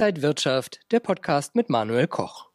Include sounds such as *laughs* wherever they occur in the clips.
Inside Wirtschaft, der Podcast mit Manuel Koch.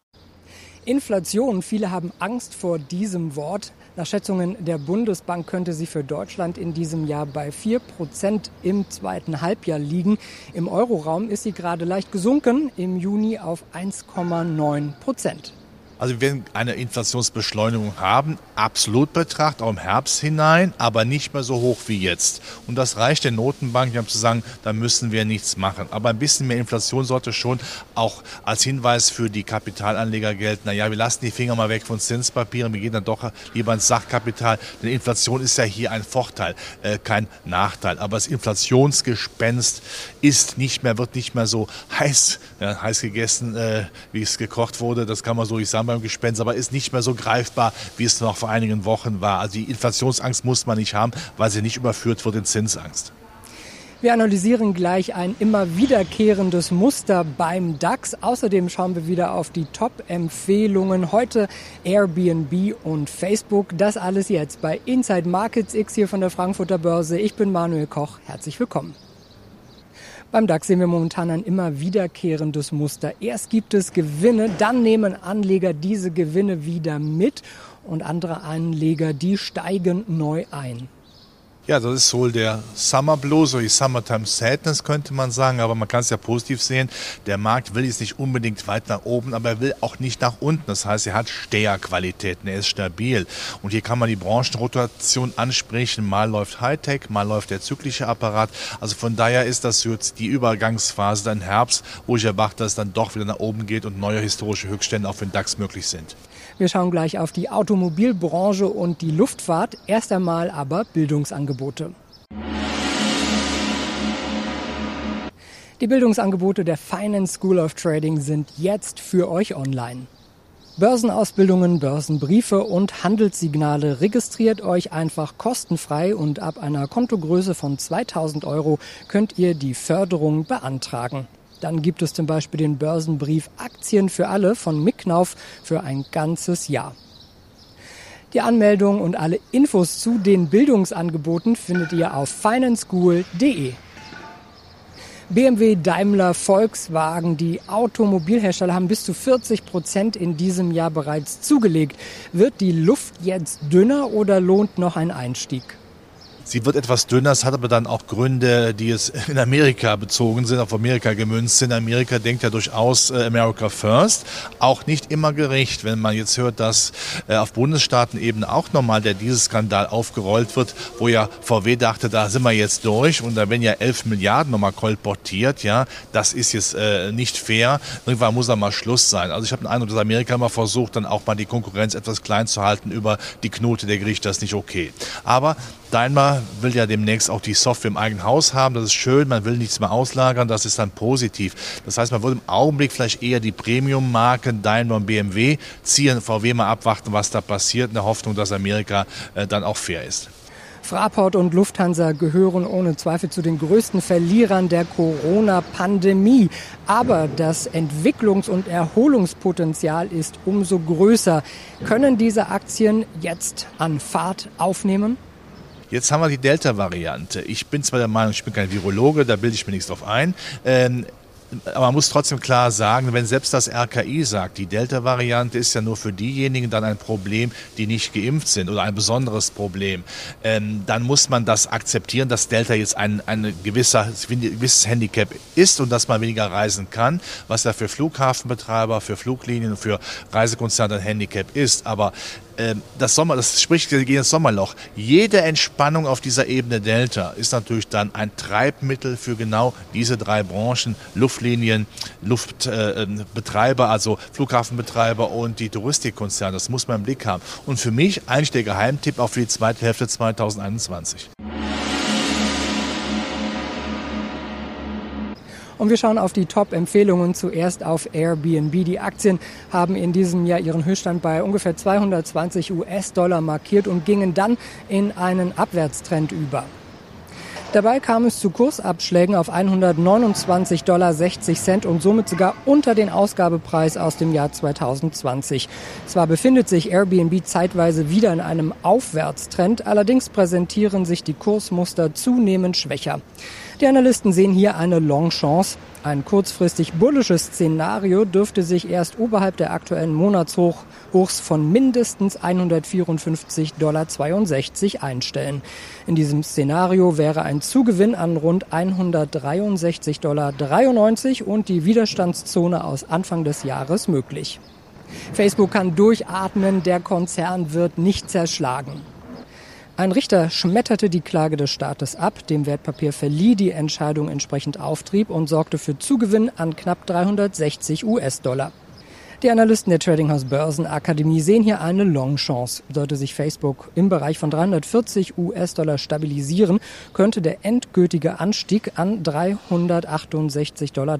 Inflation. Viele haben Angst vor diesem Wort. Nach Schätzungen der Bundesbank könnte sie für Deutschland in diesem Jahr bei 4 Prozent im zweiten Halbjahr liegen. Im Euroraum ist sie gerade leicht gesunken, im Juni auf 1,9 Prozent. Also wir werden eine Inflationsbeschleunigung haben, absolut betrachtet, auch im Herbst hinein, aber nicht mehr so hoch wie jetzt. Und das reicht den Notenbanken, um zu sagen, da müssen wir nichts machen. Aber ein bisschen mehr Inflation sollte schon auch als Hinweis für die Kapitalanleger gelten. Naja, wir lassen die Finger mal weg von Zinspapieren, wir gehen dann doch lieber ins Sachkapital. Denn Inflation ist ja hier ein Vorteil, äh, kein Nachteil. Aber das Inflationsgespenst ist nicht mehr, wird nicht mehr so heiß, ja, heiß gegessen, äh, wie es gekocht wurde. Das kann man so nicht sagen beim Gespenst, aber ist nicht mehr so greifbar, wie es noch vor einigen Wochen war. Also die Inflationsangst muss man nicht haben, weil sie nicht überführt wird in Zinsangst. Wir analysieren gleich ein immer wiederkehrendes Muster beim DAX. Außerdem schauen wir wieder auf die Top-Empfehlungen. Heute Airbnb und Facebook. Das alles jetzt bei Inside Markets X hier von der Frankfurter Börse. Ich bin Manuel Koch. Herzlich willkommen. Beim DAX sehen wir momentan ein immer wiederkehrendes Muster. Erst gibt es Gewinne, dann nehmen Anleger diese Gewinne wieder mit und andere Anleger, die steigen neu ein. Ja, das ist wohl der Summer Blues oder die Summertime Sadness könnte man sagen, aber man kann es ja positiv sehen. Der Markt will jetzt nicht unbedingt weit nach oben, aber er will auch nicht nach unten. Das heißt, er hat Steherqualitäten, er ist stabil. Und hier kann man die Branchenrotation ansprechen. Mal läuft Hightech, mal läuft der zyklische Apparat. Also von daher ist das jetzt die Übergangsphase dann Herbst, wo ich erwarte, dass es dann doch wieder nach oben geht und neue historische Höchststände auch für den DAX möglich sind. Wir schauen gleich auf die Automobilbranche und die Luftfahrt. Erst einmal aber Bildungsangebote. Die Bildungsangebote der Finance School of Trading sind jetzt für euch online. Börsenausbildungen, Börsenbriefe und Handelssignale registriert euch einfach kostenfrei und ab einer Kontogröße von 2000 Euro könnt ihr die Förderung beantragen. Dann gibt es zum Beispiel den Börsenbrief Aktien für alle von Micknauf für ein ganzes Jahr. Die Anmeldung und alle Infos zu den Bildungsangeboten findet ihr auf financeschool.de. BMW, Daimler, Volkswagen, die Automobilhersteller haben bis zu 40 Prozent in diesem Jahr bereits zugelegt. Wird die Luft jetzt dünner oder lohnt noch ein Einstieg? Sie wird etwas dünner, es hat aber dann auch Gründe, die es *laughs* in Amerika bezogen sind, auf Amerika gemünzt sind. Amerika denkt ja durchaus äh, America First, auch nicht immer gerecht, wenn man jetzt hört, dass äh, auf Bundesstaatenebene auch nochmal der Dieselskandal aufgerollt wird, wo ja VW dachte, da sind wir jetzt durch und da werden ja 11 Milliarden nochmal kolportiert, ja, das ist jetzt äh, nicht fair. Irgendwann muss da mal Schluss sein. Also ich habe den Eindruck, dass Amerika mal versucht, dann auch mal die Konkurrenz etwas klein zu halten über die Knote der Gerichte, das ist nicht okay. Aber Daimler will ja demnächst auch die Software im eigenen Haus haben. Das ist schön, man will nichts mehr auslagern, das ist dann positiv. Das heißt, man würde im Augenblick vielleicht eher die Premium-Marken Daimler und BMW ziehen, VW mal abwarten, was da passiert, in der Hoffnung, dass Amerika äh, dann auch fair ist. Fraport und Lufthansa gehören ohne Zweifel zu den größten Verlierern der Corona-Pandemie. Aber das Entwicklungs- und Erholungspotenzial ist umso größer. Können diese Aktien jetzt an Fahrt aufnehmen? Jetzt haben wir die Delta-Variante. Ich bin zwar der Meinung, ich bin kein Virologe, da bilde ich mir nichts drauf ein. Ähm, aber man muss trotzdem klar sagen, wenn selbst das RKI sagt, die Delta-Variante ist ja nur für diejenigen dann ein Problem, die nicht geimpft sind oder ein besonderes Problem, ähm, dann muss man das akzeptieren, dass Delta jetzt ein, ein gewisser, gewisses Handicap ist und dass man weniger reisen kann, was ja für Flughafenbetreiber, für Fluglinien für Reisekonzerne ein Handicap ist. Aber das Sommer, das spricht gegen das Sommerloch. Jede Entspannung auf dieser Ebene Delta ist natürlich dann ein Treibmittel für genau diese drei Branchen, Luftlinien, Luftbetreiber, äh, also Flughafenbetreiber und die Touristikkonzerne. Das muss man im Blick haben. Und für mich eigentlich der Geheimtipp auch für die zweite Hälfte 2021. Und wir schauen auf die Top-Empfehlungen. Zuerst auf Airbnb. Die Aktien haben in diesem Jahr ihren Höchststand bei ungefähr 220 US-Dollar markiert und gingen dann in einen Abwärtstrend über. Dabei kam es zu Kursabschlägen auf 129,60 Dollar und somit sogar unter den Ausgabepreis aus dem Jahr 2020. Zwar befindet sich Airbnb zeitweise wieder in einem Aufwärtstrend, allerdings präsentieren sich die Kursmuster zunehmend schwächer. Die Analysten sehen hier eine Long-Chance. Ein kurzfristig bullisches Szenario dürfte sich erst oberhalb der aktuellen Monatshochs von mindestens 154,62 Dollar einstellen. In diesem Szenario wäre ein Zugewinn an rund 163,93 Dollar und die Widerstandszone aus Anfang des Jahres möglich. Facebook kann durchatmen, der Konzern wird nicht zerschlagen. Ein Richter schmetterte die Klage des Staates ab, dem Wertpapier verlieh die Entscheidung entsprechend Auftrieb und sorgte für Zugewinn an knapp 360 US-Dollar. Die Analysten der Tradinghouse Börsenakademie sehen hier eine Long-Chance. Sollte sich Facebook im Bereich von 340 US-Dollar stabilisieren, könnte der endgültige Anstieg an 368,43 Dollar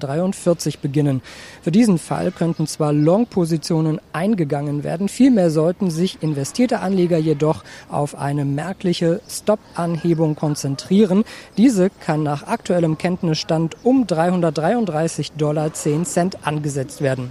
beginnen. Für diesen Fall könnten zwar Long-Positionen eingegangen werden, vielmehr sollten sich investierte Anleger jedoch auf eine merkliche Stop-Anhebung konzentrieren. Diese kann nach aktuellem Kenntnisstand um 333,10 Dollar angesetzt werden.